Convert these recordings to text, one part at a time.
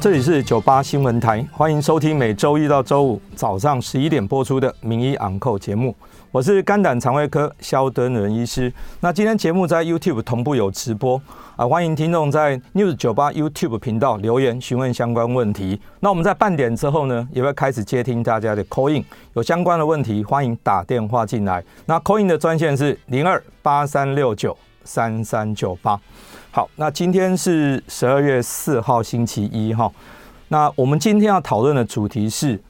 这里是九八新闻台，欢迎收听每周一到周五早上十一点播出的名医昂扣节目。我是肝胆肠胃科萧敦仁医师。那今天节目在 YouTube 同步有直播啊，欢迎听众在 News 九八 YouTube 频道留言询问相关问题。那我们在半点之后呢，也会开始接听大家的 call in，有相关的问题欢迎打电话进来。那 call in 的专线是零二八三六九三三九八。好，那今天是十二月四号星期一哈。那我们今天要讨论的主题是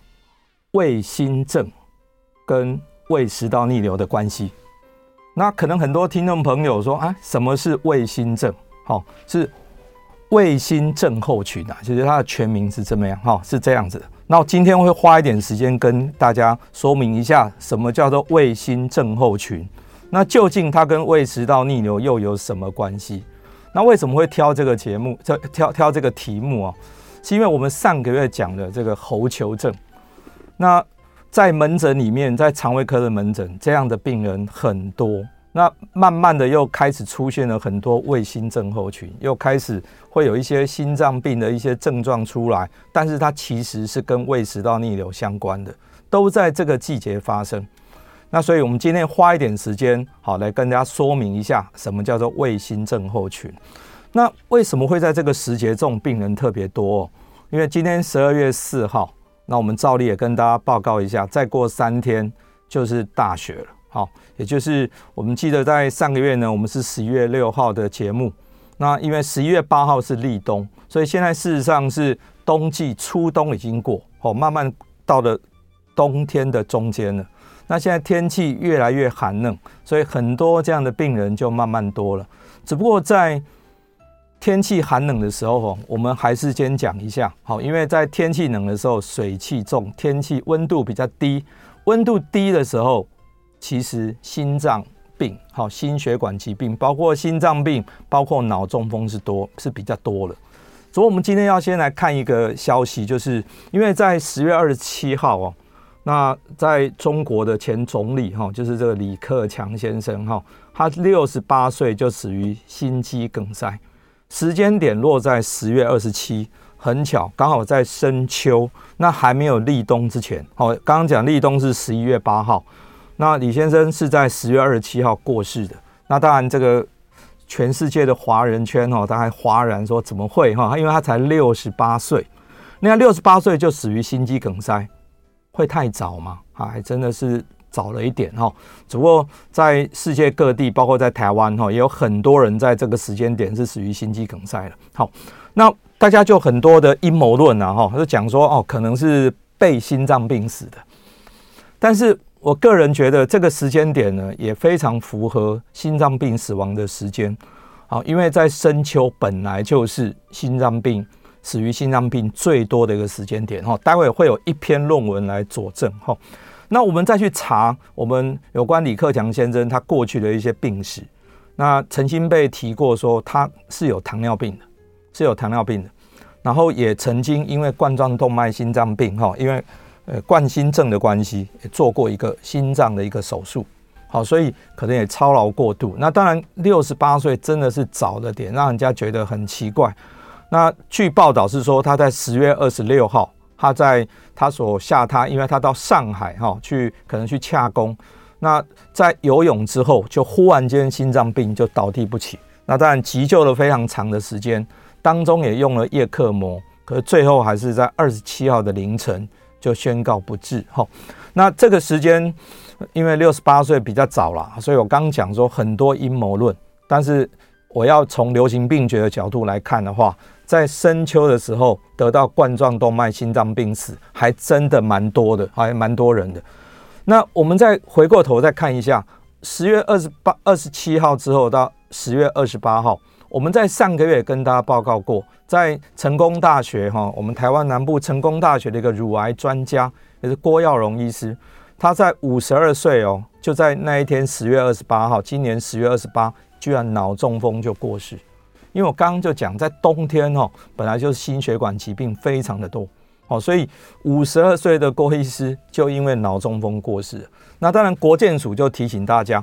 卫心症跟胃食道逆流的关系，那可能很多听众朋友说啊，什么是卫心症？好，是卫心症候群啊，其实它的全名是怎么样？哈，是这样子的。那我今天会花一点时间跟大家说明一下，什么叫做卫心症候群？那究竟它跟胃食道逆流又有什么关系？那为什么会挑这个节目？这挑挑这个题目啊，是因为我们上个月讲的这个喉球症，那。在门诊里面，在肠胃科的门诊，这样的病人很多。那慢慢的又开始出现了很多卫心症候群，又开始会有一些心脏病的一些症状出来，但是它其实是跟胃食道逆流相关的，都在这个季节发生。那所以我们今天花一点时间，好来跟大家说明一下，什么叫做卫心症候群。那为什么会在这个时节这种病人特别多？因为今天十二月四号。那我们照例也跟大家报告一下，再过三天就是大雪了。好，也就是我们记得在上个月呢，我们是十一月六号的节目。那因为十一月八号是立冬，所以现在事实上是冬季初冬已经过，哦，慢慢到了冬天的中间了。那现在天气越来越寒冷，所以很多这样的病人就慢慢多了。只不过在天气寒冷的时候，我们还是先讲一下，好，因为在天气冷的时候，水气重，天气温度比较低，温度低的时候，其实心脏病，好，心血管疾病，包括心脏病，包括脑中风是多，是比较多的。所以，我们今天要先来看一个消息，就是因为在十月二十七号哦，那在中国的前总理哈，就是这个李克强先生哈，他六十八岁就死于心肌梗塞。时间点落在十月二十七，很巧，刚好在深秋，那还没有立冬之前。好，刚刚讲立冬是十一月八号，那李先生是在十月二十七号过世的。那当然，这个全世界的华人圈哦，他还哗然说怎么会哈？因为他才六十八岁，那六十八岁就死于心肌梗塞，会太早吗？还真的是。早了一点哈，只不过在世界各地，包括在台湾哈，也有很多人在这个时间点是死于心肌梗塞了。好，那大家就很多的阴谋论啊哈，就讲说哦，可能是被心脏病死的。但是我个人觉得这个时间点呢，也非常符合心脏病死亡的时间。好，因为在深秋本来就是心脏病死于心脏病最多的一个时间点哈。待会会有一篇论文来佐证哈。那我们再去查我们有关李克强先生他过去的一些病史，那曾经被提过说他是有糖尿病的，是有糖尿病的，然后也曾经因为冠状动脉心脏病哈，因为呃冠心症的关系，也做过一个心脏的一个手术，好，所以可能也操劳过度。那当然六十八岁真的是早了点，让人家觉得很奇怪。那据报道是说他在十月二十六号。他在他所下榻，因为他到上海哈去，可能去洽公。那在游泳之后，就忽然间心脏病就倒地不起。那当然急救了非常长的时间，当中也用了叶克膜，可是最后还是在二十七号的凌晨就宣告不治。哈，那这个时间因为六十八岁比较早了，所以我刚讲说很多阴谋论，但是我要从流行病学的角度来看的话，在深秋的时候得到冠状动脉心脏病死还真的蛮多的，还蛮多人的。那我们再回过头再看一下，十月二十八、二十七号之后到十月二十八号，我们在上个月跟大家报告过，在成功大学哈，我们台湾南部成功大学的一个乳癌专家，也是郭耀荣医师，他在五十二岁哦，就在那一天十月二十八号，今年十月二十八，居然脑中风就过世。因为我刚刚就讲，在冬天哦，本来就是心血管疾病非常的多，哦，所以五十二岁的郭医师就因为脑中风过世。那当然，国健署就提醒大家，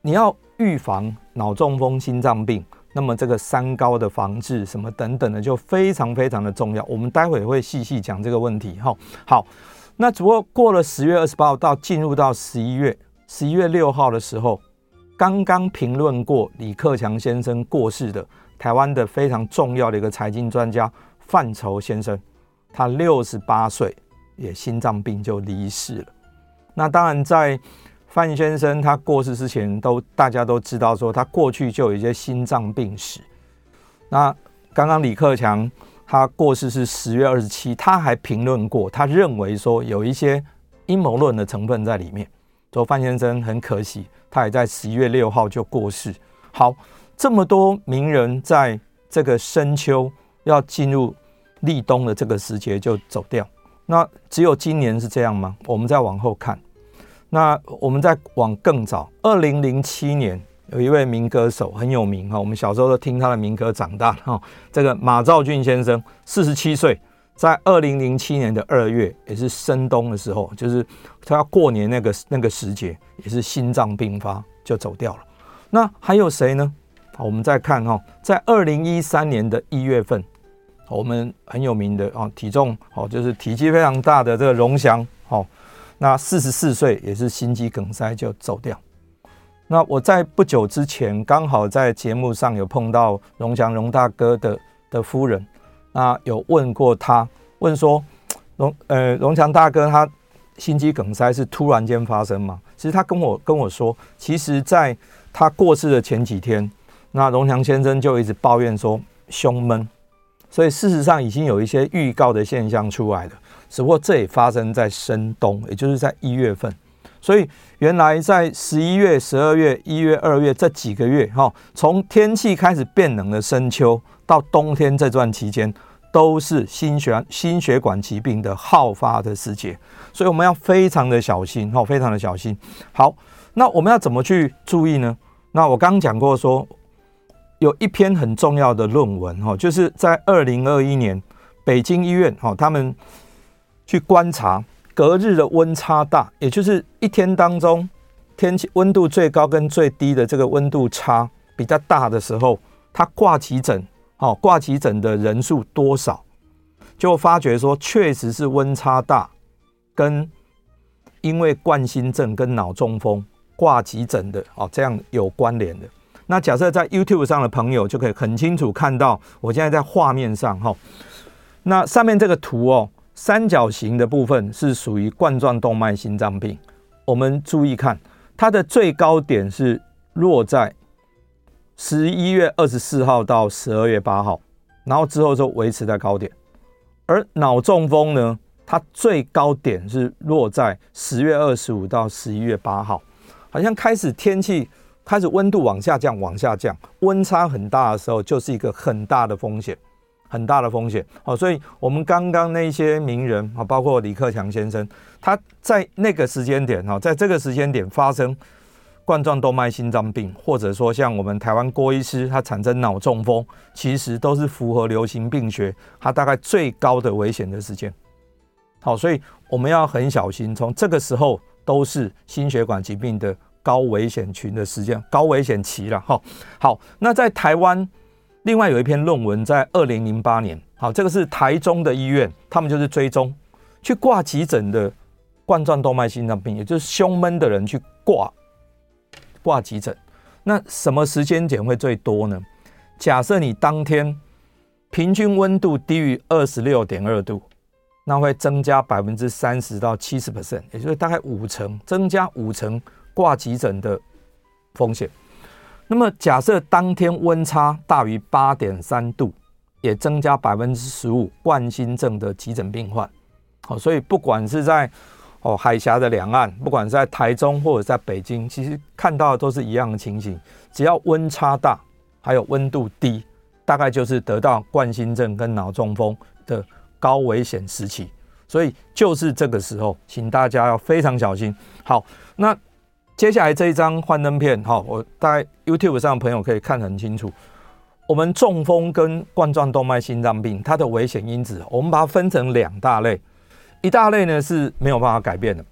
你要预防脑中风、心脏病，那么这个三高的防治什么等等的，就非常非常的重要。我们待会会细细讲这个问题。哈，好，那只不过过了十月二十八号到进入到十一月，十一月六号的时候。刚刚评论过李克强先生过世的台湾的非常重要的一个财经专家范畴先生，他六十八岁也心脏病就离世了。那当然，在范先生他过世之前，都大家都知道说他过去就有一些心脏病史。那刚刚李克强他过世是十月二十七，他还评论过，他认为说有一些阴谋论的成分在里面。说范先生很可惜。他也在十一月六号就过世。好，这么多名人在这个深秋要进入立冬的这个时节就走掉。那只有今年是这样吗？我们再往后看，那我们再往更早，二零零七年有一位民歌手很有名哈，我们小时候都听他的民歌长大哈。这个马兆骏先生四十七岁，在二零零七年的二月，也是深冬的时候，就是他要过年那个那个时节。也是心脏病发就走掉了。那还有谁呢？好我们再看哈，在二零一三年的一月份，我们很有名的啊，体重哦，就是体积非常大的这个荣祥哦，那四十四岁也是心肌梗塞就走掉。那我在不久之前刚好在节目上有碰到荣祥荣大哥的的夫人，那有问过他，问说 荣呃荣强大哥他心肌梗塞是突然间发生吗？其实他跟我跟我说，其实在他过世的前几天，那荣强先生就一直抱怨说胸闷，所以事实上已经有一些预告的现象出来了。只不过这也发生在深冬，也就是在一月份。所以原来在十一月、十二月、一月、二月这几个月，哈，从天气开始变冷的深秋到冬天这段期间。都是心血心血管疾病的好发的时节，所以我们要非常的小心，哈，非常的小心。好，那我们要怎么去注意呢？那我刚刚讲过说，有一篇很重要的论文，哈，就是在二零二一年北京医院，哈，他们去观察隔日的温差大，也就是一天当中天气温度最高跟最低的这个温度差比较大的时候，他挂急诊。好，挂急诊的人数多少，就发觉说，确实是温差大，跟因为冠心症跟脑中风挂急诊的哦，这样有关联的。那假设在 YouTube 上的朋友就可以很清楚看到，我现在在画面上哈，那上面这个图哦，三角形的部分是属于冠状动脉心脏病。我们注意看，它的最高点是落在。十一月二十四号到十二月八号，然后之后就维持在高点。而脑中风呢，它最高点是落在十月二十五到十一月八号，好像开始天气开始温度往下降，往下降，温差很大的时候，就是一个很大的风险，很大的风险。好，所以我们刚刚那些名人啊，包括李克强先生，他在那个时间点哈，在这个时间点发生。冠状动脉心脏病，或者说像我们台湾郭医师，他产生脑中风，其实都是符合流行病学，它大概最高的危险的时间。好，所以我们要很小心，从这个时候都是心血管疾病的高危险群的时间，高危险期了。哈，好，那在台湾，另外有一篇论文，在二零零八年，好，这个是台中的医院，他们就是追踪去挂急诊的冠状动脉心脏病，也就是胸闷的人去挂。挂急诊，那什么时间点会最多呢？假设你当天平均温度低于二十六点二度，那会增加百分之三十到七十 percent，也就是大概五成，增加五成挂急诊的风险。那么假设当天温差大于八点三度，也增加百分之十五冠心症的急诊病患。好，所以不管是在哦海峡的两岸，不管是在台中或者在北京，其实看到的都是一样的情形。只要温差大，还有温度低，大概就是得到冠心症跟脑中风的高危险时期。所以就是这个时候，请大家要非常小心。好，那接下来这一张幻灯片，哈，我大概 YouTube 上的朋友可以看很清楚。我们中风跟冠状动脉心脏病，它的危险因子，我们把它分成两大类。一大类呢是没有办法改变的，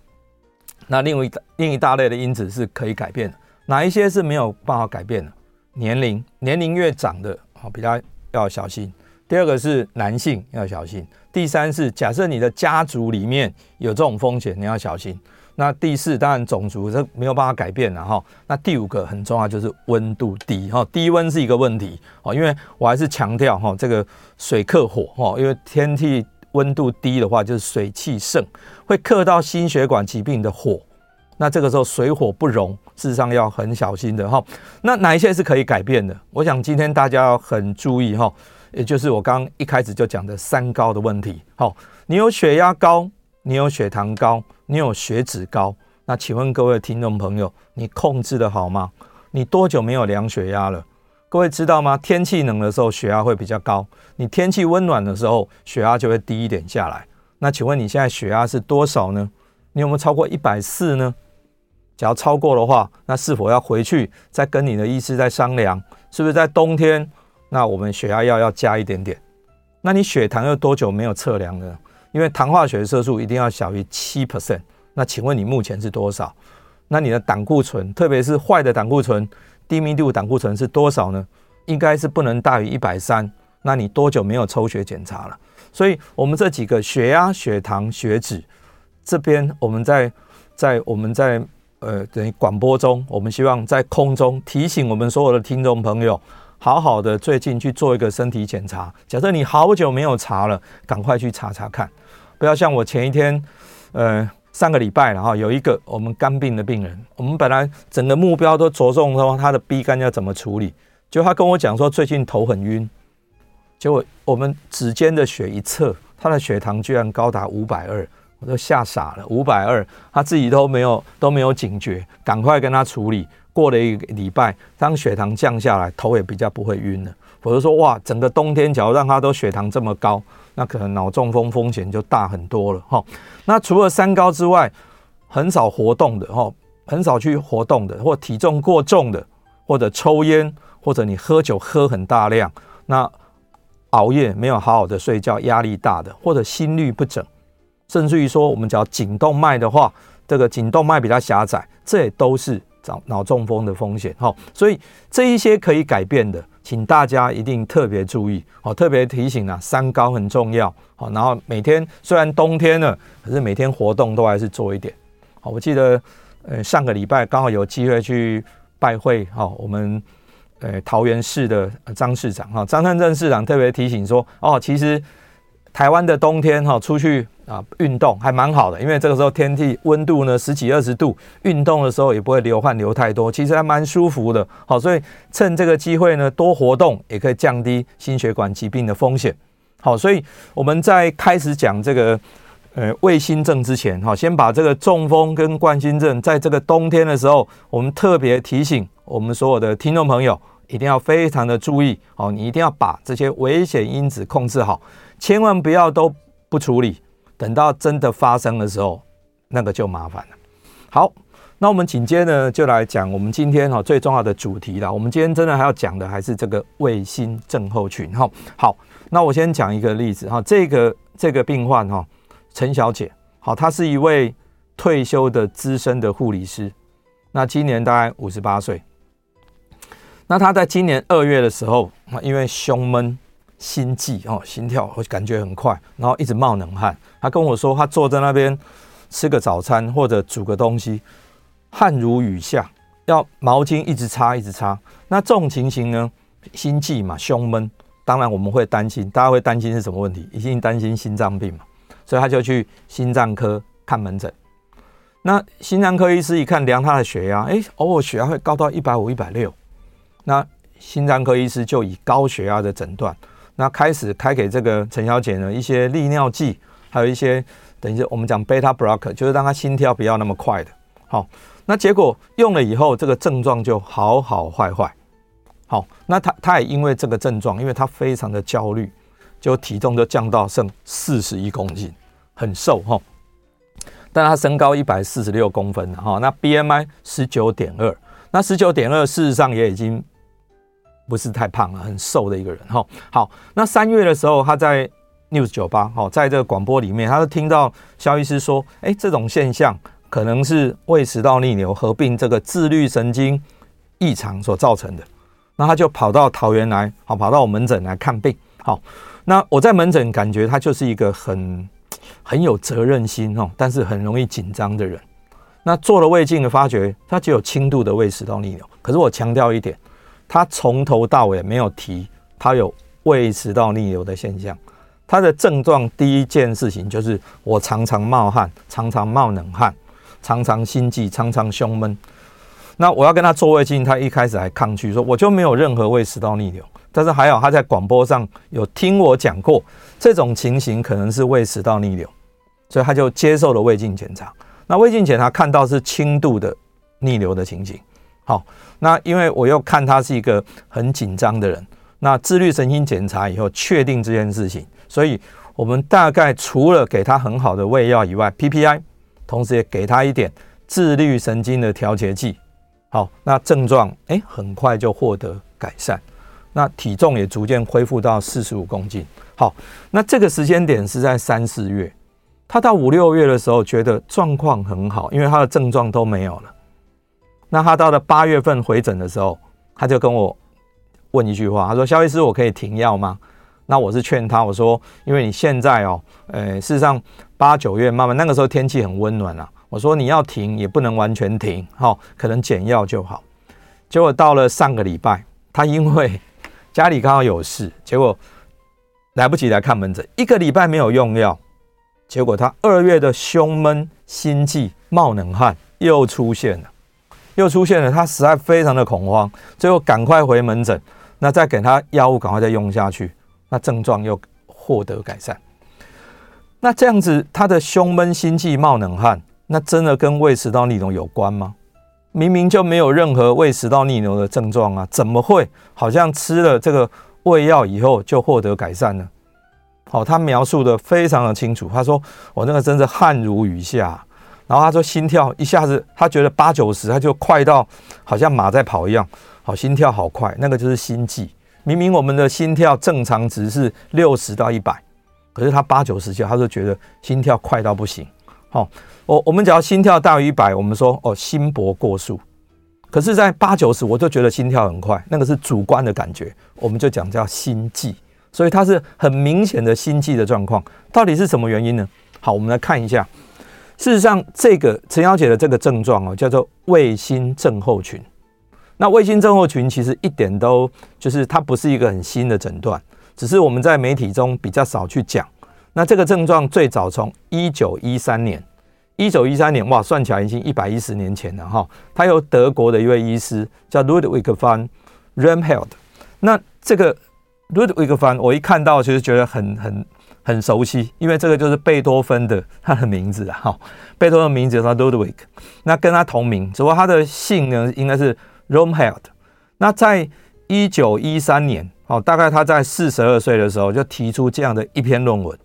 那另外一另一大类的因子是可以改变的。哪一些是没有办法改变的？年龄，年龄越长的，好，比较要小心。第二个是男性要小心。第三是假设你的家族里面有这种风险，你要小心。那第四当然种族这没有办法改变了哈。那第五个很重要就是温度低哈，低温是一个问题哦，因为我还是强调哈，这个水克火哈，因为天气温度低的话就是水气盛，会克到心血管疾病的火。那这个时候水火不容，事实上要很小心的哈。那哪一些是可以改变的？我想今天大家要很注意哈。也就是我刚刚一开始就讲的三高的问题。好，你有血压高，你有血糖高，你有血脂高。那请问各位听众朋友，你控制得好吗？你多久没有量血压了？各位知道吗？天气冷的时候血压会比较高，你天气温暖的时候血压就会低一点下来。那请问你现在血压是多少呢？你有没有超过一百四呢？只要超过的话，那是否要回去再跟你的医师再商量？是不是在冬天？那我们血压药要加一点点。那你血糖又多久没有测量呢？因为糖化血色素一定要小于七 percent。那请问你目前是多少？那你的胆固醇，特别是坏的胆固醇、低密度胆固醇是多少呢？应该是不能大于一百三。那你多久没有抽血检查了？所以，我们这几个血压、血糖、血脂这边，我们在在我们在呃等于广播中，我们希望在空中提醒我们所有的听众朋友。好好的，最近去做一个身体检查。假设你好久没有查了，赶快去查查看，不要像我前一天，呃，上个礼拜了哈，有一个我们肝病的病人，我们本来整个目标都着重说他的 B 肝要怎么处理，结果他跟我讲说最近头很晕，结果我们指尖的血一测，他的血糖居然高达五百二，我都吓傻了，五百二，他自己都没有都没有警觉，赶快跟他处理。过了一个礼拜，当血糖降下来，头也比较不会晕了。否则说，哇，整个冬天，假如让他都血糖这么高，那可能脑中风风险就大很多了哈。那除了三高之外，很少活动的哈，很少去活动的，或体重过重的，或者抽烟，或者你喝酒喝很大量，那熬夜没有好好的睡觉，压力大的，或者心律不整，甚至于说我们讲颈动脉的话，这个颈动脉比较狭窄，这也都是。脑脑中风的风险，好，所以这一些可以改变的，请大家一定特别注意，好，特别提醒啊，三高很重要，好，然后每天虽然冬天了，可是每天活动都还是做一点，好，我记得呃上个礼拜刚好有机会去拜会，好，我们呃桃园市的张市长，哈，张善政市长特别提醒说，哦，其实台湾的冬天哈出去。啊，运动还蛮好的，因为这个时候天气温度呢十几二十度，运动的时候也不会流汗流太多，其实还蛮舒服的。好，所以趁这个机会呢，多活动也可以降低心血管疾病的风险。好，所以我们在开始讲这个呃卫心症之前，好，先把这个中风跟冠心症在这个冬天的时候，我们特别提醒我们所有的听众朋友，一定要非常的注意。哦，你一定要把这些危险因子控制好，千万不要都不处理。等到真的发生的时候，那个就麻烦了。好，那我们紧接着就来讲我们今天哈最重要的主题了。我们今天真的还要讲的还是这个卫星症候群哈。好，那我先讲一个例子哈，这个这个病患哈，陈小姐，好，她是一位退休的资深的护理师，那今年大概五十八岁。那他在今年二月的时候，因为胸闷。心悸哦，心跳会感觉很快，然后一直冒冷汗。他跟我说，他坐在那边吃个早餐或者煮个东西，汗如雨下，要毛巾一直擦一直擦。那这种情形呢，心悸嘛，胸闷，当然我们会担心，大家会担心是什么问题？一定担心心脏病嘛，所以他就去心脏科看门诊。那心脏科医师一看，量他的血压，哎，偶尔血压会高到一百五、一百六。那心脏科医师就以高血压的诊断，那开始开给这个陈小姐呢一些利尿剂，还有一些等于是我们讲 beta block，就是让她心跳不要那么快的。好，那结果用了以后，这个症状就好好坏坏。好，那她她也因为这个症状，因为她非常的焦虑，就体重就降到剩四十一公斤，很瘦哈。但她身高一百四十六公分哈，那 BMI 十九点二，那十九点二事实上也已经不是太胖了，很瘦的一个人哈。好，那三月的时候，他在 News 酒吧哈，在这个广播里面，他就听到萧医师说，哎，这种现象可能是胃食道逆流合并这个自律神经异常所造成的。那他就跑到桃园来，好，跑到我门诊来看病。好，那我在门诊感觉他就是一个很很有责任心哦，但是很容易紧张的人。那做了胃镜的发觉，他只有轻度的胃食道逆流。可是我强调一点，他从头到尾没有提他有胃食道逆流的现象。他的症状第一件事情就是我常常冒汗，常常冒冷汗，常常心悸，常常胸闷。那我要跟他做胃镜，他一开始还抗拒，说我就没有任何胃食道逆流。但是还好他在广播上有听我讲过，这种情形可能是胃食道逆流，所以他就接受了胃镜检查。那胃镜检查看到是轻度的逆流的情形。好，那因为我又看他是一个很紧张的人，那自律神经检查以后确定这件事情，所以我们大概除了给他很好的胃药以外，PPI，同时也给他一点自律神经的调节剂。好，那症状哎，很快就获得改善，那体重也逐渐恢复到四十五公斤。好，那这个时间点是在三四月，他到五六月的时候觉得状况很好，因为他的症状都没有了。那他到了八月份回诊的时候，他就跟我问一句话，他说：“萧医师，我可以停药吗？”那我是劝他，我说：“因为你现在哦，呃，事实上八九月慢慢那个时候天气很温暖啊。”我说你要停也不能完全停，好，可能减药就好。结果到了上个礼拜，他因为家里刚好有事，结果来不及来看门诊，一个礼拜没有用药，结果他二月的胸闷、心悸、冒冷汗又出现了，又出现了，他实在非常的恐慌，最后赶快回门诊，那再给他药物，赶快再用下去，那症状又获得改善。那这样子，他的胸闷、心悸、冒冷汗。那真的跟胃食道逆流有关吗？明明就没有任何胃食道逆流的症状啊，怎么会好像吃了这个胃药以后就获得改善呢？好，他描述的非常的清楚。他说：“我那个真是汗如雨下。”然后他说心跳一下子，他觉得八九十，他就快到好像马在跑一样，好，心跳好快，那个就是心悸。明明我们的心跳正常值是六十到一百，可是他八九十就他就觉得心跳快到不行。好。我我们只要心跳大于一百，我们说哦心搏过速，可是，在八九十我就觉得心跳很快，那个是主观的感觉，我们就讲叫心悸，所以它是很明显的心悸的状况，到底是什么原因呢？好，我们来看一下，事实上，这个陈小姐的这个症状哦，叫做胃心症候群。那胃心症候群其实一点都就是它不是一个很新的诊断，只是我们在媒体中比较少去讲。那这个症状最早从一九一三年。一九一三年，哇，算起来已经一百一十年前了哈。他由德国的一位医师叫 Ludwig van Remheld。那这个 Ludwig van，我一看到就是觉得很很很熟悉，因为这个就是贝多芬的他的名字啊。哈，贝多芬的名字叫 Ludwig，那跟他同名，只不过他的姓呢应该是 Romheld。那在一九一三年，哦，大概他在四十二岁的时候就提出这样的一篇论文。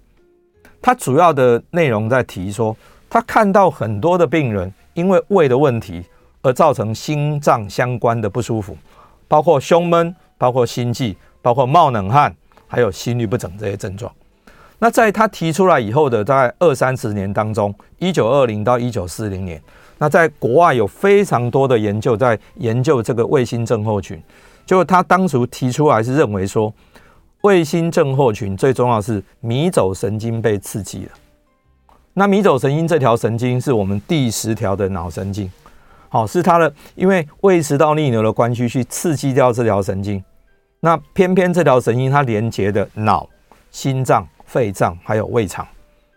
他主要的内容在提说。他看到很多的病人因为胃的问题而造成心脏相关的不舒服，包括胸闷、包括心悸、包括冒冷汗，还有心律不整这些症状。那在他提出来以后的大概二三十年当中，一九二零到一九四零年，那在国外有非常多的研究在研究这个卫星症候群。就他当初提出来是认为说，卫星症候群最重要是迷走神经被刺激了。那迷走神经这条神经是我们第十条的脑神经，好，是它的，因为胃食道逆流的关系去刺激掉这条神经，那偏偏这条神经它连接的脑、心脏、肺脏还有胃肠，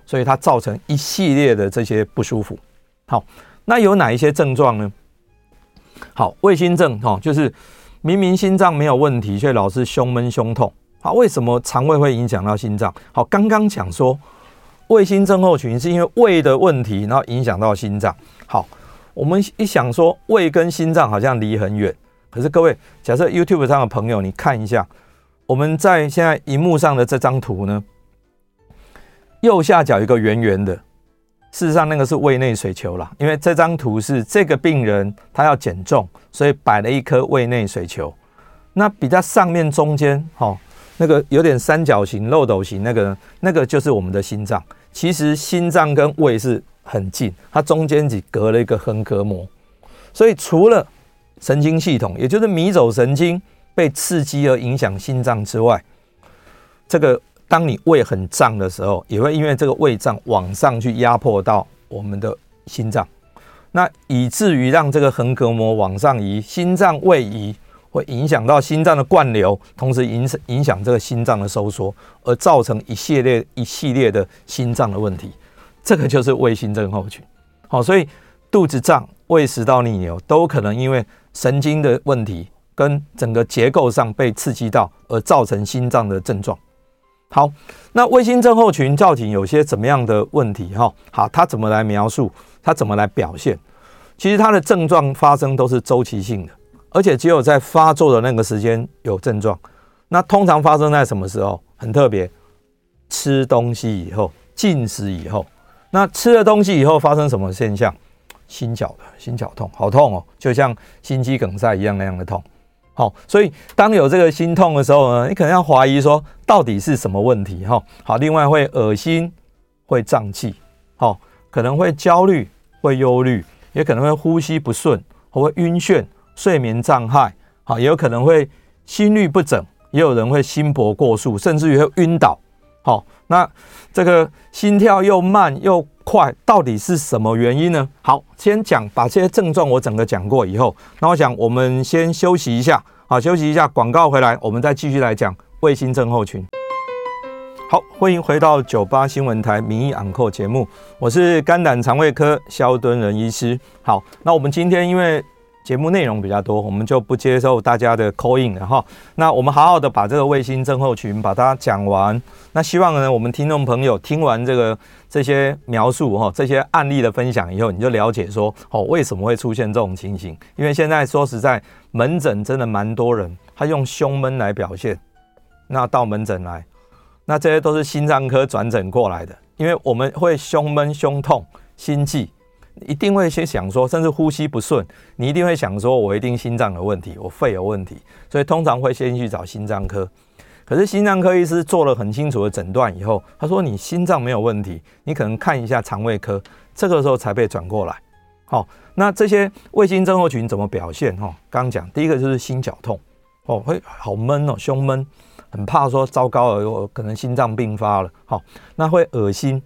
所以它造成一系列的这些不舒服。好，那有哪一些症状呢？好，胃心症哈，就是明明心脏没有问题，却老是胸闷胸痛。好，为什么肠胃会影响到心脏？好，刚刚讲说胃心症候群是因为胃的问题，然后影响到心脏。好，我们一想说胃跟心脏好像离很远，可是各位，假设 YouTube 上的朋友，你看一下，我们在现在荧幕上的这张图呢，右下角一个圆圆的。事实上，那个是胃内水球啦，因为这张图是这个病人他要减重，所以摆了一颗胃内水球。那比较上面中间，哈，那个有点三角形、漏斗形，那个那个就是我们的心脏。其实心脏跟胃是很近，它中间只隔了一个横膈膜。所以除了神经系统，也就是迷走神经被刺激而影响心脏之外，这个。当你胃很胀的时候，也会因为这个胃胀往上去压迫到我们的心脏，那以至于让这个横膈膜往上移，心脏位移会影响到心脏的灌流，同时影影响这个心脏的收缩，而造成一系列一系列的心脏的问题。这个就是胃心症候群。好，所以肚子胀、胃食道逆流都可能因为神经的问题跟整个结构上被刺激到，而造成心脏的症状。好，那胃心症候群究竟有些怎么样的问题？哈，好，它怎么来描述？它怎么来表现？其实它的症状发生都是周期性的，而且只有在发作的那个时间有症状。那通常发生在什么时候？很特别，吃东西以后，进食以后。那吃了东西以后发生什么现象？心绞的，心绞痛，好痛哦，就像心肌梗塞一样那样的痛。好，所以当有这个心痛的时候呢，你可能要怀疑说到底是什么问题哈。好，另外会恶心，会胀气，好，可能会焦虑，会忧虑，也可能会呼吸不顺，或会晕眩、睡眠障碍，好，也有可能会心律不整，也有人会心搏过速，甚至于会晕倒。好，那这个心跳又慢又快，到底是什么原因呢？好，先讲把这些症状我整个讲过以后，那我想我们先休息一下，好，休息一下，广告回来，我们再继续来讲胃心症候群。好，欢迎回到九八新闻台名医昂扣节目，我是肝胆肠胃科萧敦仁医师。好，那我们今天因为节目内容比较多，我们就不接受大家的 call in 了哈。那我们好好的把这个卫星症候群把它讲完。那希望呢，我们听众朋友听完这个这些描述哈，这些案例的分享以后，你就了解说哦，为什么会出现这种情形？因为现在说实在，门诊真的蛮多人，他用胸闷来表现，那到门诊来，那这些都是心脏科转诊过来的，因为我们会胸闷、胸痛、心悸。一定会先想说，甚至呼吸不顺，你一定会想说，我一定心脏有问题，我肺有问题，所以通常会先去找心脏科。可是心脏科医师做了很清楚的诊断以后，他说你心脏没有问题，你可能看一下肠胃科，这个时候才被转过来。好，那这些胃心症候群怎么表现？哈，刚刚讲第一个就是心绞痛，哦，会好闷哦，胸闷，很怕说糟糕了，我可能心脏病发了。好，那会恶心，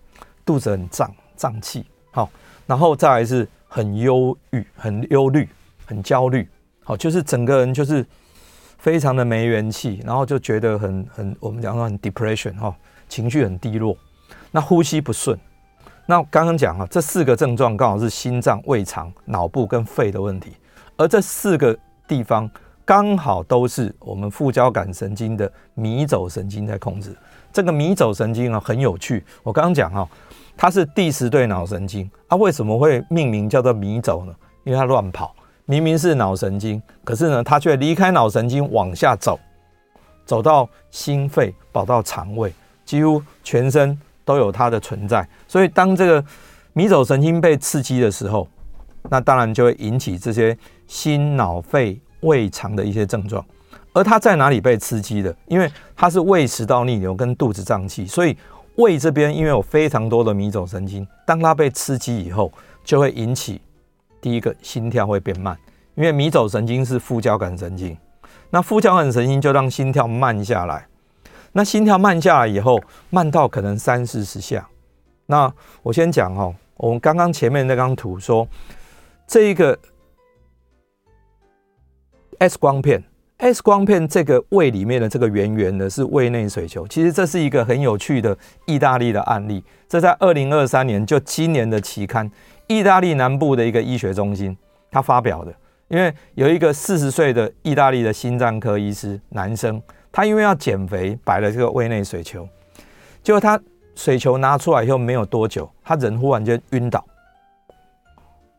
肚子很胀，胀气。好。然后再来是很忧郁、很忧虑、很焦虑，好，就是整个人就是非常的没元气，然后就觉得很很，我们讲说很 depression 哈，情绪很低落。那呼吸不顺，那刚刚讲啊，这四个症状刚好是心脏、胃肠、脑部跟肺的问题，而这四个地方刚好都是我们副交感神经的迷走神经在控制。这个迷走神经啊很有趣，我刚刚讲哈。它是第十对脑神经，它、为什么会命名叫做迷走呢？因为它乱跑，明明是脑神经，可是呢，它却离开脑神经往下走，走到心肺，跑到肠胃，几乎全身都有它的存在。所以，当这个迷走神经被刺激的时候，那当然就会引起这些心、脑、肺、胃肠的一些症状。而它在哪里被刺激的？因为它是胃食道逆流跟肚子胀气，所以。胃这边因为有非常多的迷走神经，当它被刺激以后，就会引起第一个心跳会变慢，因为迷走神经是副交感神经，那副交感神经就让心跳慢下来，那心跳慢下来以后，慢到可能三四十下。那我先讲哦，我们刚刚前面那张图说，这一个 X 光片。X 光片这个胃里面的这个圆圆的，是胃内水球。其实这是一个很有趣的意大利的案例。这在二零二三年，就今年的期刊，意大利南部的一个医学中心，他发表的因为有一个四十岁的意大利的心脏科医师，男生，他因为要减肥，摆了这个胃内水球，结果他水球拿出来以后没有多久，他人忽然间晕倒。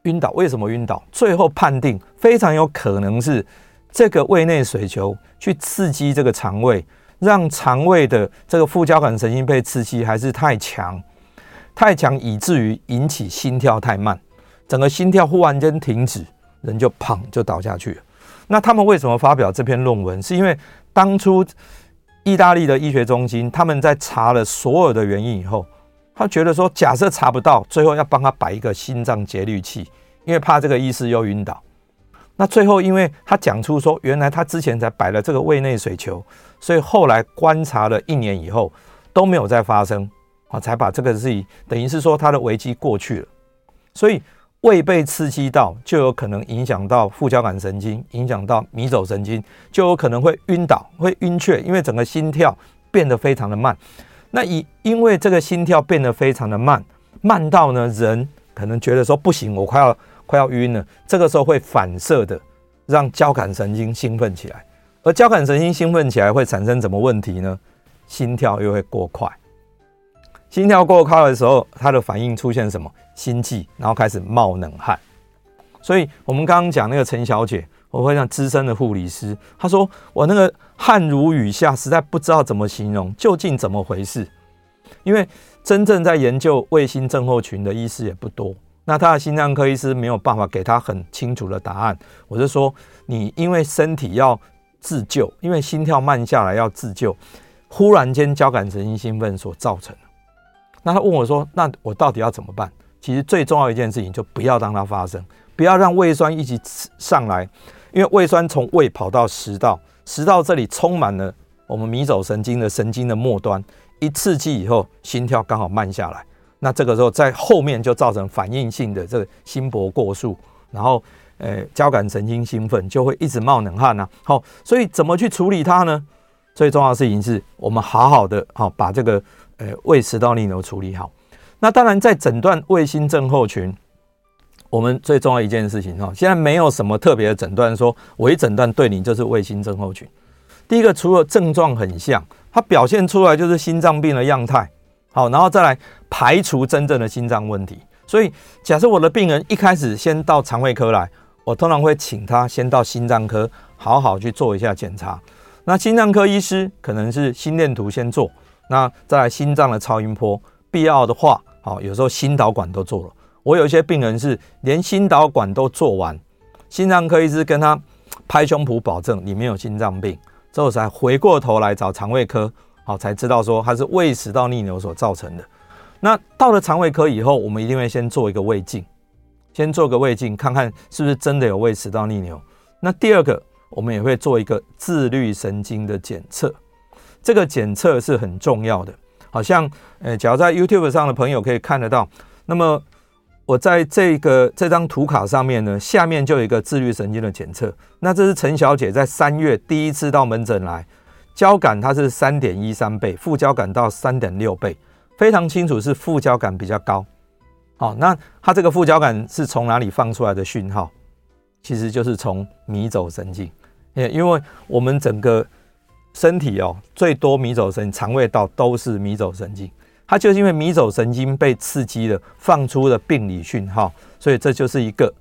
晕倒，为什么晕倒？最后判定非常有可能是这个胃内水球去刺激这个肠胃，让肠胃的这个副交感神经被刺激还是太强，太强以至于引起心跳太慢，整个心跳忽然间停止，人就砰就倒下去了。那他们为什么发表这篇论文？是因为当初意大利的医学中心他们在查了所有的原因以后。他觉得说，假设查不到，最后要帮他摆一个心脏节律器，因为怕这个医师又晕倒。那最后，因为他讲出说，原来他之前才摆了这个胃内水球，所以后来观察了一年以后都没有再发生，啊，才把这个事情等于是说他的危机过去了。所以胃被刺激到，就有可能影响到副交感神经，影响到迷走神经，就有可能会晕倒、会晕厥，因为整个心跳变得非常的慢。那以因为这个心跳变得非常的慢，慢到呢人可能觉得说不行，我快要快要晕了。这个时候会反射的让交感神经兴奋起来，而交感神经兴奋起来会产生什么问题呢？心跳又会过快。心跳过快的时候，它的反应出现什么？心悸，然后开始冒冷汗。所以我们刚刚讲那个陈小姐。我会让资深的护理师，他说我那个汗如雨下，实在不知道怎么形容，究竟怎么回事？因为真正在研究卫星症候群的医师也不多，那他的心脏科医师没有办法给他很清楚的答案。我就说你因为身体要自救，因为心跳慢下来要自救，忽然间交感神经兴奋所造成的。那他问我说，那我到底要怎么办？其实最重要一件事情就不要让它发生，不要让胃酸一起上来。因为胃酸从胃跑到食道，食道这里充满了我们迷走神经的神经的末端，一刺激以后，心跳刚好慢下来。那这个时候在后面就造成反应性的这个心搏过速，然后呃交感神经兴奋就会一直冒冷汗呐。好，所以怎么去处理它呢？最重要的事情是我们好好的好把这个呃胃食道逆流处理好。那当然在诊断卫星症候群。我们最重要一件事情哈，现在没有什么特别的诊断，说我一诊断对你就是卫星症候群。第一个，除了症状很像，它表现出来就是心脏病的样态，好，然后再来排除真正的心脏问题。所以，假设我的病人一开始先到肠胃科来，我通常会请他先到心脏科好好去做一下检查。那心脏科医师可能是心电图先做，那再来心脏的超音波，必要的话，好，有时候心导管都做了。我有一些病人是连心导管都做完，心脏科医师跟他拍胸脯保证你没有心脏病，之后才回过头来找肠胃科，好，才知道说它是胃食道逆流所造成的。那到了肠胃科以后，我们一定会先做一个胃镜，先做个胃镜，看看是不是真的有胃食道逆流。那第二个，我们也会做一个自律神经的检测，这个检测是很重要的。好像，呃，假如在 YouTube 上的朋友可以看得到，那么。我在这个这张图卡上面呢，下面就有一个自律神经的检测。那这是陈小姐在三月第一次到门诊来，交感它是三点一三倍，副交感到三点六倍，非常清楚是副交感比较高。好，那它这个副交感是从哪里放出来的讯号？其实就是从迷走神经，因为我们整个身体哦，最多迷走神经，肠胃道都是迷走神经。它就是因为迷走神经被刺激了，放出了病理讯号，所以这就是一个，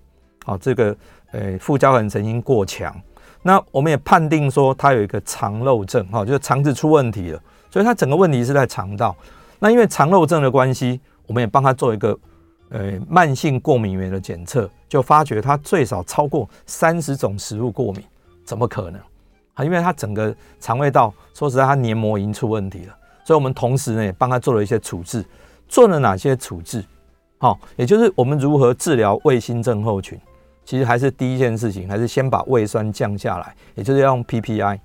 好，这个呃副交感神经过强。那我们也判定说他有一个肠漏症，哈，就是肠子出问题了，所以他整个问题是在肠道。那因为肠漏症的关系，我们也帮他做一个呃慢性过敏原的检测，就发觉他最少超过三十种食物过敏，怎么可能？啊，因为他整个肠胃道说实在，他黏膜已经出问题了。所以，我们同时呢也帮他做了一些处置，做了哪些处置？好，也就是我们如何治疗卫星症候群，其实还是第一件事情，还是先把胃酸降下来，也就是要用 PPI。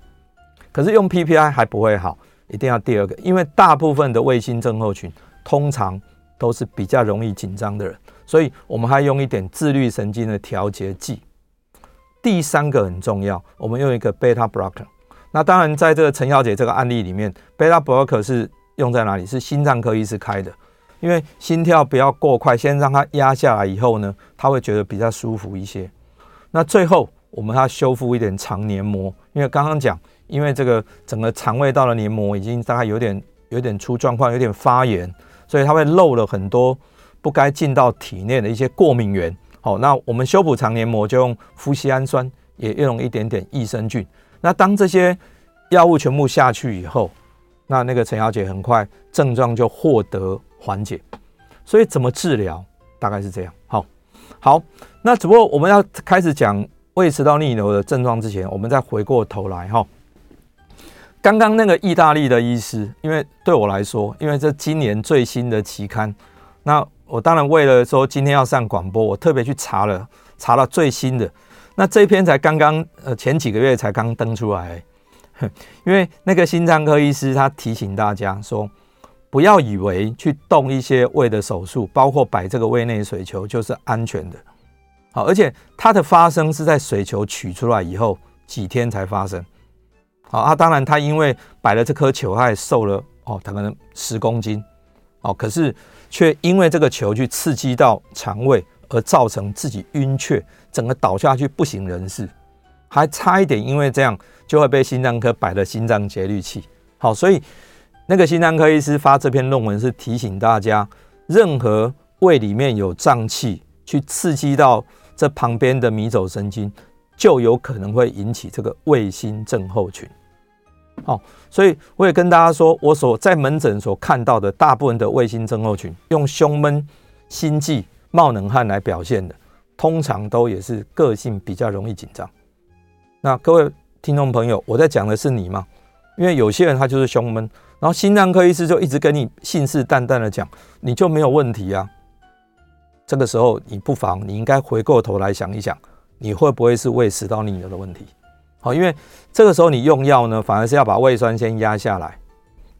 可是用 PPI 还不会好，一定要第二个，因为大部分的卫星症候群通常都是比较容易紧张的人，所以我们还用一点自律神经的调节剂。第三个很重要，我们用一个 beta blocker。那当然，在这个陈小姐这个案例里面，beta blocker 是用在哪里？是心脏科医师开的，因为心跳不要过快，先让它压下来以后呢，他会觉得比较舒服一些。那最后我们要修复一点肠黏膜，因为刚刚讲，因为这个整个肠胃道的黏膜已经大概有点有点出状况，有点发炎，所以它会漏了很多不该进到体内的一些过敏原。好，那我们修补肠黏膜就用麸醯胺酸，也用一点点益生菌。那当这些药物全部下去以后，那那个陈小姐很快症状就获得缓解。所以怎么治疗，大概是这样。好，好，那只不过我们要开始讲胃食道逆流的症状之前，我们再回过头来哈。刚刚那个意大利的医师，因为对我来说，因为这今年最新的期刊，那我当然为了说今天要上广播，我特别去查了，查了最新的。那这篇才刚刚呃前几个月才刚登出来，因为那个心脏科医师他提醒大家说，不要以为去动一些胃的手术，包括摆这个胃内水球就是安全的。好，而且它的发生是在水球取出来以后几天才发生。好，啊，当然他因为摆了这颗球，他也瘦了哦，他可能十公斤哦，可是却因为这个球去刺激到肠胃。而造成自己晕厥，整个倒下去不省人事，还差一点因为这样就会被心脏科摆了心脏节律器。好，所以那个心脏科医师发这篇论文是提醒大家，任何胃里面有胀气去刺激到这旁边的迷走神经，就有可能会引起这个胃心症候群。好，所以我也跟大家说，我所在门诊所看到的大部分的胃心症候群，用胸闷、心悸。冒冷汗来表现的，通常都也是个性比较容易紧张。那各位听众朋友，我在讲的是你吗？因为有些人他就是胸闷，然后心脏科医师就一直跟你信誓旦旦的讲，你就没有问题啊。这个时候你不妨你应该回过头来想一想，你会不会是胃食道逆流的问题？好，因为这个时候你用药呢，反而是要把胃酸先压下来，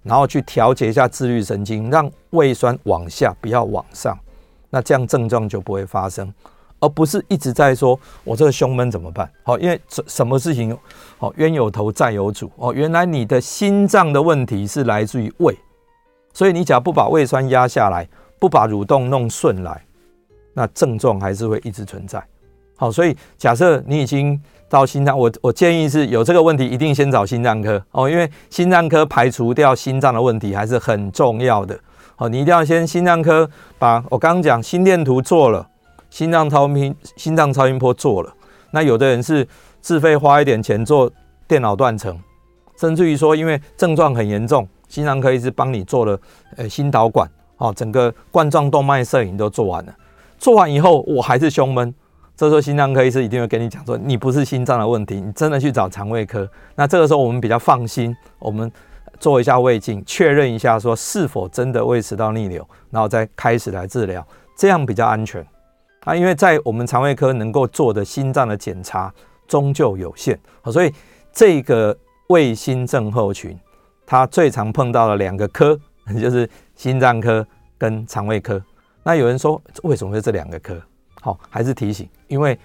然后去调节一下自律神经，让胃酸往下，不要往上。那这样症状就不会发生，而不是一直在说我这个胸闷怎么办？好，因为什什么事情，好，冤有头债有主哦。原来你的心脏的问题是来自于胃，所以你只要不把胃酸压下来，不把蠕动弄顺来，那症状还是会一直存在。好，所以假设你已经到心脏，我我建议是有这个问题，一定先找心脏科哦，因为心脏科排除掉心脏的问题还是很重要的。好，你一定要先心脏科把我刚刚讲心电图做了，心脏超音心脏超音波做了。那有的人是自费花一点钱做电脑断层，甚至于说因为症状很严重，心脏科医师帮你做了呃心导管，哦，整个冠状动脉摄影都做完了。做完以后我还是胸闷，这时候心脏科医师一定会跟你讲说，你不是心脏的问题，你真的去找肠胃科。那这个时候我们比较放心，我们。做一下胃镜，确认一下说是否真的胃食道逆流，然后再开始来治疗，这样比较安全啊。因为在我们肠胃科能够做的心脏的检查终究有限，所以这个胃心症候群，它最常碰到的两个科 就是心脏科跟肠胃科。那有人说为什么是这两个科？好，还是提醒，因为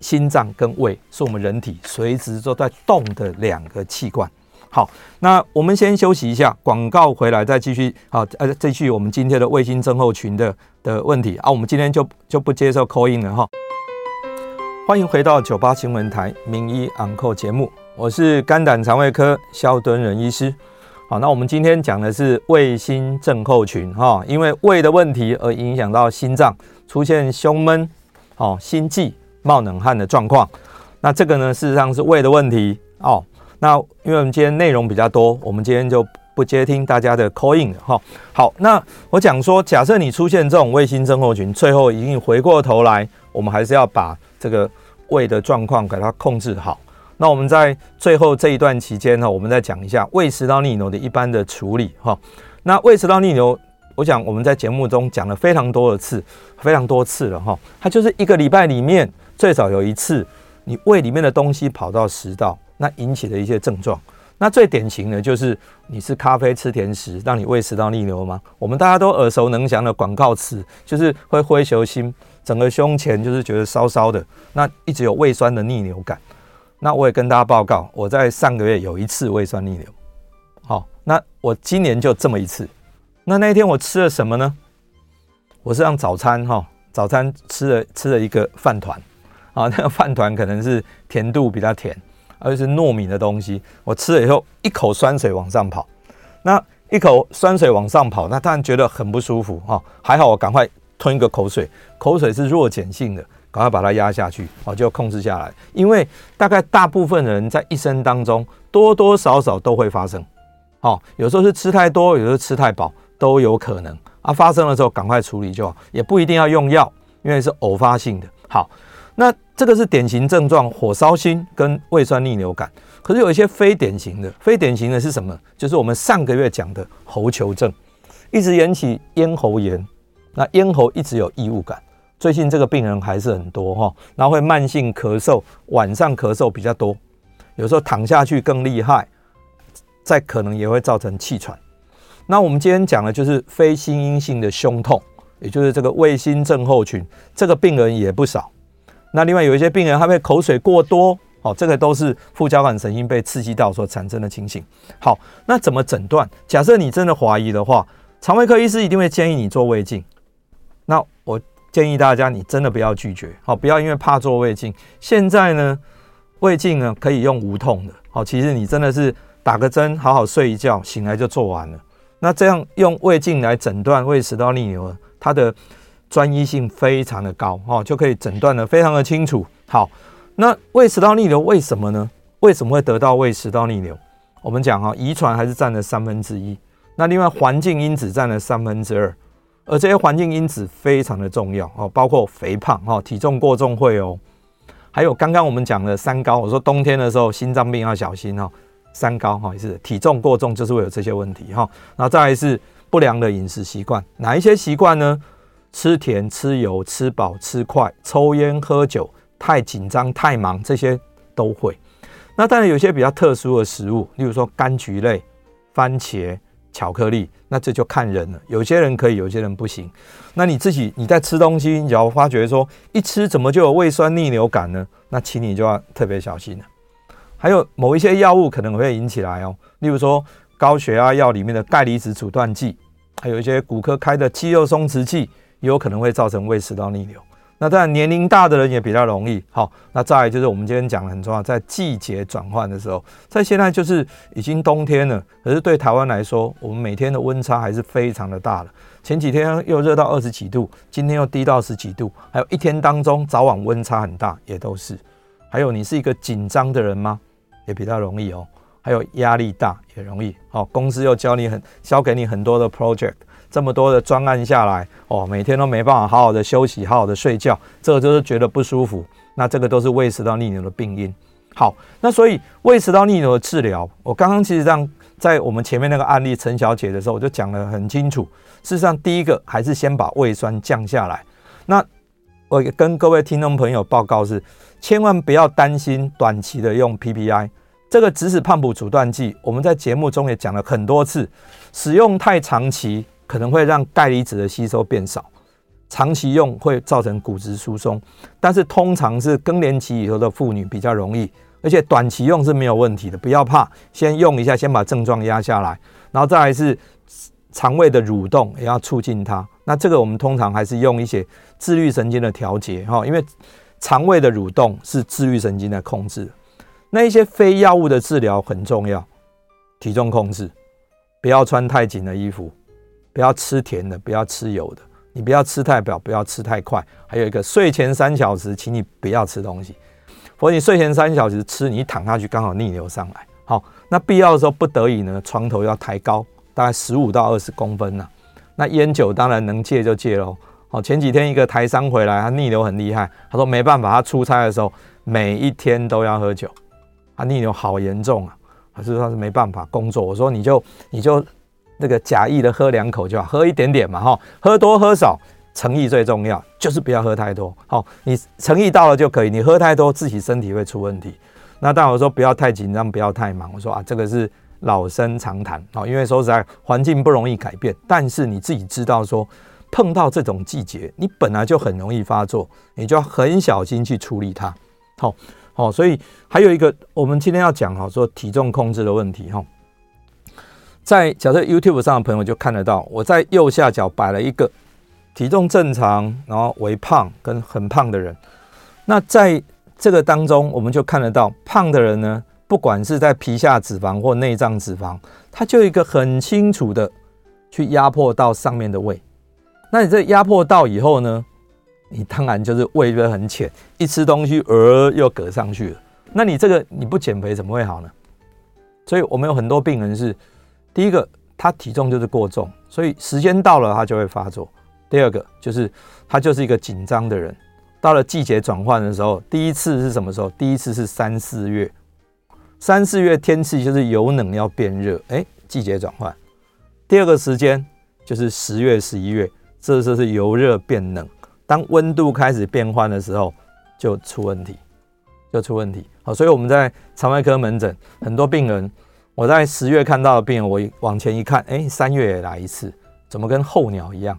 心脏跟胃是我们人体随时都在动的两个器官。好，那我们先休息一下，广告回来再继续。好，呃，继续我们今天的胃心症候群的的问题啊。我们今天就就不接受扣音了哈。欢迎回到九八新闻台名医昂扣节目，我是肝胆肠胃科萧敦仁医师。好，那我们今天讲的是胃心症候群哈，因为胃的问题而影响到心脏，出现胸闷、哦心悸、冒冷汗的状况。那这个呢，事实上是胃的问题哦。那因为我们今天内容比较多，我们今天就不接听大家的 call in 哈。好，那我讲说，假设你出现这种胃心症候群，最后已经回过头来，我们还是要把这个胃的状况给它控制好。那我们在最后这一段期间呢，我们再讲一下胃食道逆流的一般的处理哈。那胃食道逆流，我想我们在节目中讲了非常多的次，非常多次了哈。它就是一个礼拜里面最少有一次，你胃里面的东西跑到食道。那引起的一些症状，那最典型的就是你是咖啡、吃甜食，让你胃食道逆流吗？我们大家都耳熟能详的广告词，就是会灰球心，整个胸前就是觉得烧烧的，那一直有胃酸的逆流感。那我也跟大家报告，我在上个月有一次胃酸逆流，好，那我今年就这么一次。那那一天我吃了什么呢？我是让早餐哈，早餐吃了吃了一个饭团。啊，那个饭团可能是甜度比较甜，而且是糯米的东西，我吃了以后一口酸水往上跑，那一口酸水往上跑，那当然觉得很不舒服哈。还好我赶快吞一个口水，口水是弱碱性的，赶快把它压下去，哦，就控制下来。因为大概大部分人在一生当中多多少少都会发生，哦，有时候是吃太多，有时候吃太饱都有可能啊。发生的时候赶快处理就好，也不一定要用药，因为是偶发性的。好。那这个是典型症状，火烧心跟胃酸逆流感。可是有一些非典型的，非典型的是什么？就是我们上个月讲的喉球症，一直引起咽喉炎，那咽喉一直有异物感。最近这个病人还是很多哈，然后会慢性咳嗽，晚上咳嗽比较多，有时候躺下去更厉害，再可能也会造成气喘。那我们今天讲的就是非心因性的胸痛，也就是这个胃心症候群，这个病人也不少。那另外有一些病人，他会口水过多，哦，这个都是副交感神经被刺激到所产生的情形。好，那怎么诊断？假设你真的怀疑的话，肠胃科医师一定会建议你做胃镜。那我建议大家，你真的不要拒绝，好，不要因为怕做胃镜。现在呢，胃镜呢可以用无痛的，好，其实你真的是打个针，好好睡一觉，醒来就做完了。那这样用胃镜来诊断胃食道逆流，它的专一性非常的高哈，就可以诊断得非常的清楚。好，那胃食道逆流为什么呢？为什么会得到胃食道逆流？我们讲哈，遗传还是占了三分之一，那另外环境因子占了三分之二，而这些环境因子非常的重要哦，包括肥胖哈，体重过重会哦，还有刚刚我们讲的三高，我说冬天的时候心脏病要小心哦，三高哈也是体重过重就是会有这些问题哈，然后再来是不良的饮食习惯，哪一些习惯呢？吃甜、吃油、吃饱、吃快、抽烟、喝酒、太紧张、太忙，这些都会。那当然有些比较特殊的食物，例如说柑橘类、番茄、巧克力，那这就看人了。有些人可以，有些人不行。那你自己你在吃东西，你只要发觉说一吃怎么就有胃酸逆流感呢？那请你就要特别小心了。还有某一些药物可能会引起来哦，例如说高血压药里面的钙离子阻断剂，还有一些骨科开的肌肉松弛剂。也有可能会造成胃食道逆流，那当然年龄大的人也比较容易。好，那再就是我们今天讲的很重要，在季节转换的时候，在现在就是已经冬天了，可是对台湾来说，我们每天的温差还是非常的大了。前几天又热到二十几度，今天又低到十几度，还有一天当中早晚温差很大，也都是。还有你是一个紧张的人吗？也比较容易哦。还有压力大也容易。好，公司又教你很交给你很多的 project。这么多的专案下来，哦，每天都没办法好好的休息，好好的睡觉，这个就是觉得不舒服。那这个都是胃食道逆流的病因。好，那所以胃食道逆流的治疗，我刚刚其实上在我们前面那个案例陈小姐的时候，我就讲得很清楚。事实上，第一个还是先把胃酸降下来。那我跟各位听众朋友报告是，千万不要担心短期的用 PPI 这个指使胖普阻断剂，我们在节目中也讲了很多次，使用太长期。可能会让钙离子的吸收变少，长期用会造成骨质疏松，但是通常是更年期以后的妇女比较容易，而且短期用是没有问题的，不要怕，先用一下，先把症状压下来，然后再来是肠胃的蠕动也要促进它。那这个我们通常还是用一些自律神经的调节哈，因为肠胃的蠕动是自律神经的控制。那一些非药物的治疗很重要，体重控制，不要穿太紧的衣服。不要吃甜的，不要吃油的，你不要吃太饱，不要吃太快。还有一个，睡前三小时，请你不要吃东西。否则你睡前三小时吃，你一躺下去刚好逆流上来。好，那必要的时候不得已呢，床头要抬高，大概十五到二十公分呢。那烟酒当然能戒就戒喽。好，前几天一个台商回来，他逆流很厉害，他说没办法，他出差的时候每一天都要喝酒，他逆流好严重啊，可是他是没办法工作。我说你就你就。那个假意的喝两口就好，喝一点点嘛，哈，喝多喝少，诚意最重要，就是不要喝太多，好，你诚意到了就可以，你喝太多自己身体会出问题。那大伙说不要太紧张，不要太忙，我说啊，这个是老生常谈，哦，因为说实在环境不容易改变，但是你自己知道说碰到这种季节，你本来就很容易发作，你就要很小心去处理它，好，好，所以还有一个我们今天要讲哈，说体重控制的问题，哈。在假设 YouTube 上的朋友就看得到，我在右下角摆了一个体重正常，然后微胖跟很胖的人。那在这个当中，我们就看得到胖的人呢，不管是在皮下脂肪或内脏脂肪，它就一个很清楚的去压迫到上面的胃。那你这压迫到以后呢，你当然就是胃就会很浅，一吃东西呃又嗝上去了。那你这个你不减肥怎么会好呢？所以我们有很多病人是，第一个他体重就是过重，所以时间到了他就会发作。第二个就是他就是一个紧张的人，到了季节转换的时候，第一次是什么时候？第一次是三四月，三四月天气就是由冷要变热，哎，季节转换。第二个时间就是十月、十一月，这就是由热变冷。当温度开始变换的时候，就出问题，就出问题。好，所以我们在肠胃科门诊，很多病人，我在十月看到的病人，我往前一看，哎，三月也来一次，怎么跟候鸟一样？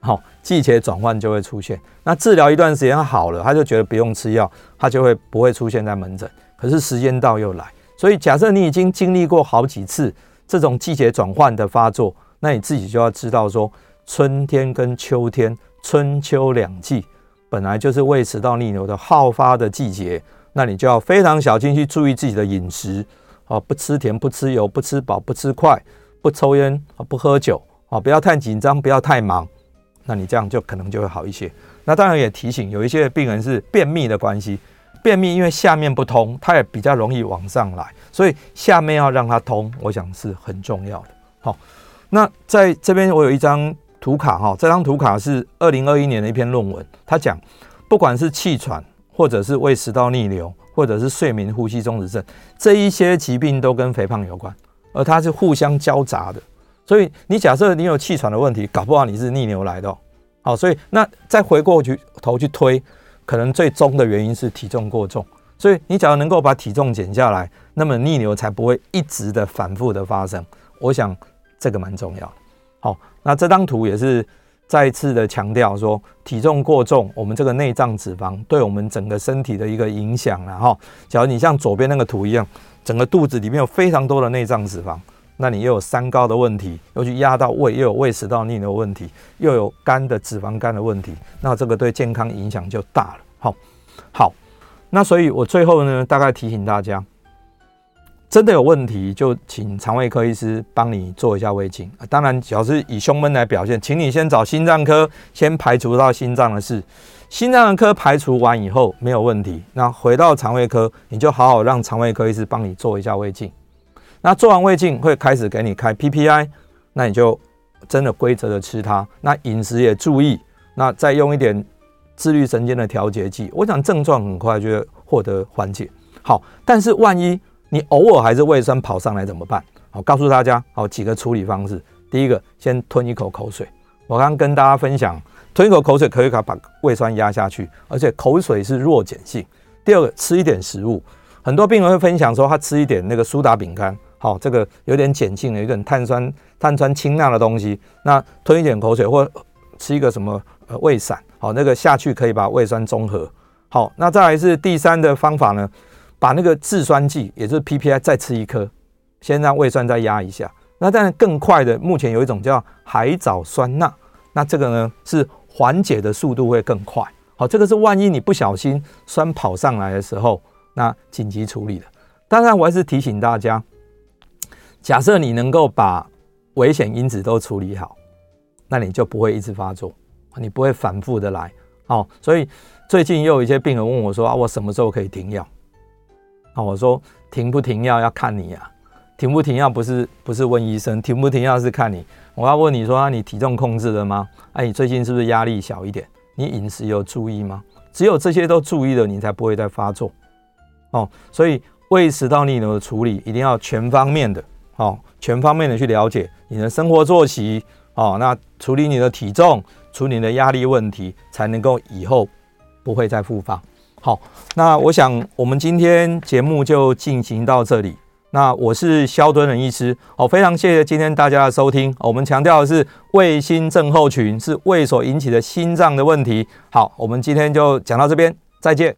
好，季节转换就会出现。那治疗一段时间好了，他就觉得不用吃药，他就会不会出现在门诊。可是时间到又来，所以假设你已经经历过好几次这种季节转换的发作，那你自己就要知道说，春天跟秋天，春秋两季本来就是胃食道逆流的好发的季节，那你就要非常小心去注意自己的饮食，啊，不吃甜，不吃油，不吃饱，不吃快，不抽烟，不喝酒，啊，不要太紧张，不要太忙。那你这样就可能就会好一些。那当然也提醒，有一些病人是便秘的关系，便秘因为下面不通，它也比较容易往上来，所以下面要让它通，我想是很重要的。好，那在这边我有一张图卡哈，这张图卡是二零二一年的一篇论文，它讲不管是气喘，或者是胃食道逆流，或者是睡眠呼吸中止症，这一些疾病都跟肥胖有关，而它是互相交杂的。所以你假设你有气喘的问题，搞不好你是逆流来的，好，所以那再回过去头去推，可能最终的原因是体重过重。所以你假如能够把体重减下来，那么逆流才不会一直的反复的发生。我想这个蛮重要。好，那这张图也是再次的强调说，体重过重，我们这个内脏脂肪对我们整个身体的一个影响了哈。假如你像左边那个图一样，整个肚子里面有非常多的内脏脂肪。那你又有三高的问题，又去压到胃，又有胃食道逆流问题，又有肝的脂肪肝的问题，那这个对健康影响就大了。好，好，那所以我最后呢，大概提醒大家，真的有问题就请肠胃科医师帮你做一下胃镜。当然，只要是以胸闷来表现，请你先找心脏科，先排除到心脏的事。心脏科排除完以后没有问题，那回到肠胃科，你就好好让肠胃科医师帮你做一下胃镜。那做完胃镜会开始给你开 PPI，那你就真的规则的吃它。那饮食也注意，那再用一点自律神经的调节剂，我想症状很快就会获得缓解。好，但是万一你偶尔还是胃酸跑上来怎么办？好，告诉大家好几个处理方式。第一个，先吞一口口水。我刚刚跟大家分享，吞一口口水可以把胃酸压下去，而且口水是弱碱性。第二个，吃一点食物。很多病人会分享说，他吃一点那个苏打饼干。好，这个有点碱性的，有点碳酸、碳酸氢钠的东西。那吞一点口水，或吃一个什么呃胃散，好，那个下去可以把胃酸中和。好，那再来是第三的方法呢，把那个制酸剂，也就是 PPI，再吃一颗，先让胃酸再压一下。那当然更快的，目前有一种叫海藻酸钠，那这个呢是缓解的速度会更快。好，这个是万一你不小心酸跑上来的时候，那紧急处理的。当然，我还是提醒大家。假设你能够把危险因子都处理好，那你就不会一直发作，你不会反复的来。哦，所以最近又有一些病人问我说啊，我什么时候可以停药？啊，我说停不停药要看你啊，停不停药不是不是问医生，停不停药是看你。我要问你说啊，你体重控制了吗？哎，你最近是不是压力小一点？你饮食有注意吗？只有这些都注意了，你才不会再发作。哦，所以胃食道逆流的处理一定要全方面的。哦，全方面的去了解你的生活作息，哦，那处理你的体重，处理你的压力问题，才能够以后不会再复发。好，那我想我们今天节目就进行到这里。那我是肖敦仁医师，哦，非常谢谢今天大家的收听。我们强调的是胃心症候群是胃所引起的心脏的问题。好，我们今天就讲到这边，再见。